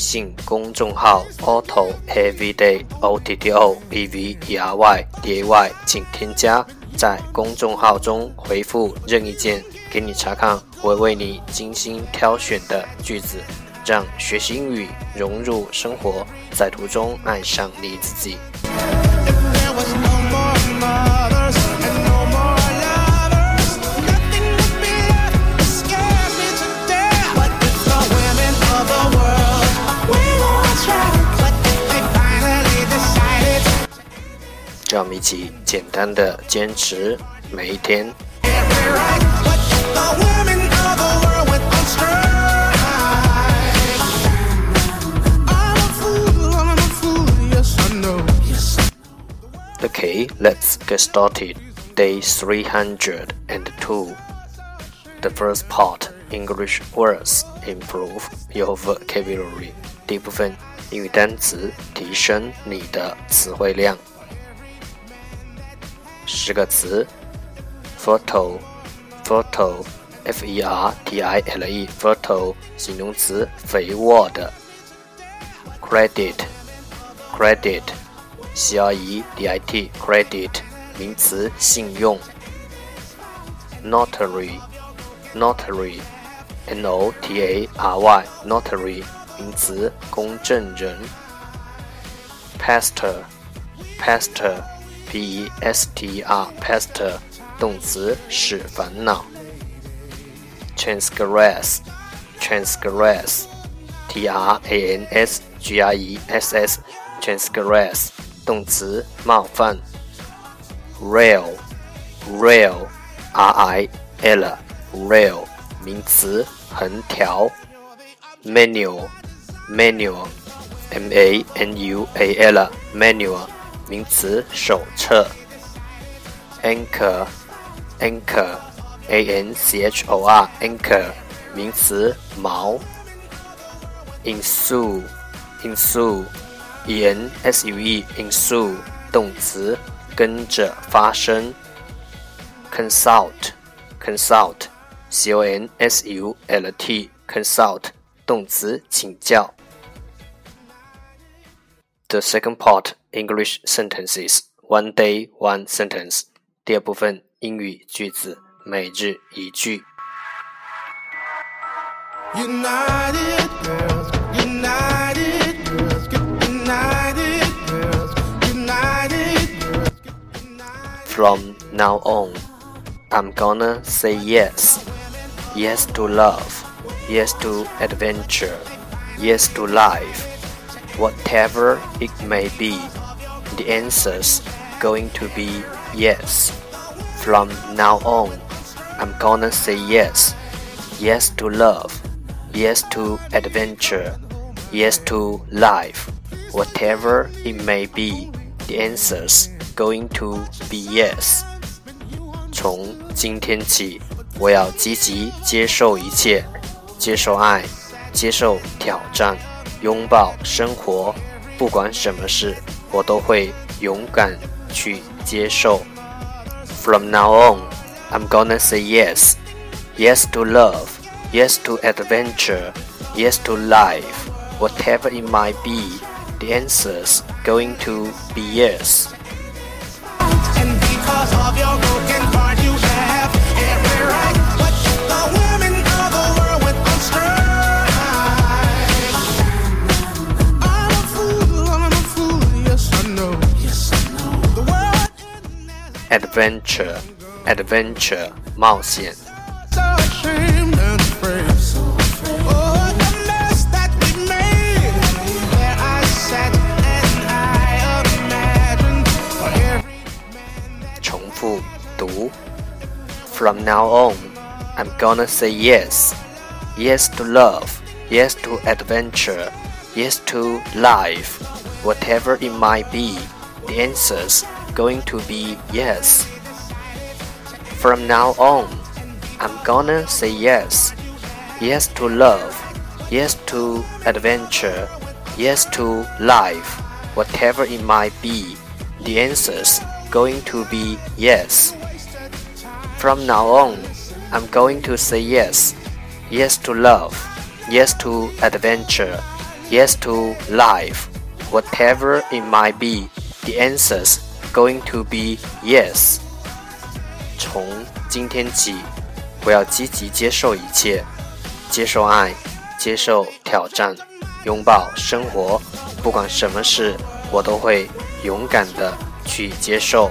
微信公众号 Auto Everyday O T T O E V E R Y D A Y，请添加，在公众号中回复任意键，给你查看我为你精心挑选的句子，让学习英语融入生活，在途中爱上你自己。让我们一起简单的坚持每一天。Okay, let's get started. Day 302. The first part English words improve your vocabulary. 第一部分英语单词提升你的词汇量。 十个词，photo，photo，f e r t i l e，photo，形容词，肥沃的。credit，credit，c r e d i t，credit，名词，信用。notary，notary，n o t a r y，notary，名词，公证人。pastor，pastor。P e s t r pester 动词使烦恼。transgress transgress t r a n s g r e s s transgress 动词冒犯。rail rail r i l rail 名词横条。manual manual m a n u a l manual 名词手册，anchor，anchor，a n c h o r，anchor，名词锚，ensue，ensue，e n s u e，ensue，动词跟着发生，consult，consult，c o n s u l t，consult，动词请教。The second part English sentences one day one sentence 第二部分英语句子每日一句。United girls, United girls, United girls, United girls, From now on, I'm gonna say yes. Yes to love. Yes to adventure. Yes to life whatever it may be, the answer's going to be yes. From now on, I'm gonna say yes. Yes to love. Yes to adventure. Yes to life. Whatever it may be, the answer's going to be yes. 从今天起，我要积极接受一切，接受爱，接受挑战。拥抱生活，不管什么事， 我都会勇敢去接受。From now on, I'm gonna say yes, yes to love, yes to adventure, yes to life, whatever it might be. The answer's going to be yes. adventure adventure 冒险。重复读 From now on, I'm gonna say yes. Yes to love. Yes to adventure. Yes to life. Whatever it might be, the answer's going to be yes. From now on, I'm gonna say yes. Yes to love. Yes to adventure. Yes to life. Whatever it might be, the answer's going to be yes. From now on, I'm going to say yes. Yes to love. Yes to adventure. Yes to life. Whatever it might be, the answer's going to be yes. 从今天起，我要积极接受一切，接受爱，接受挑战，拥抱生活。不管什么事，我都会勇敢的去接受。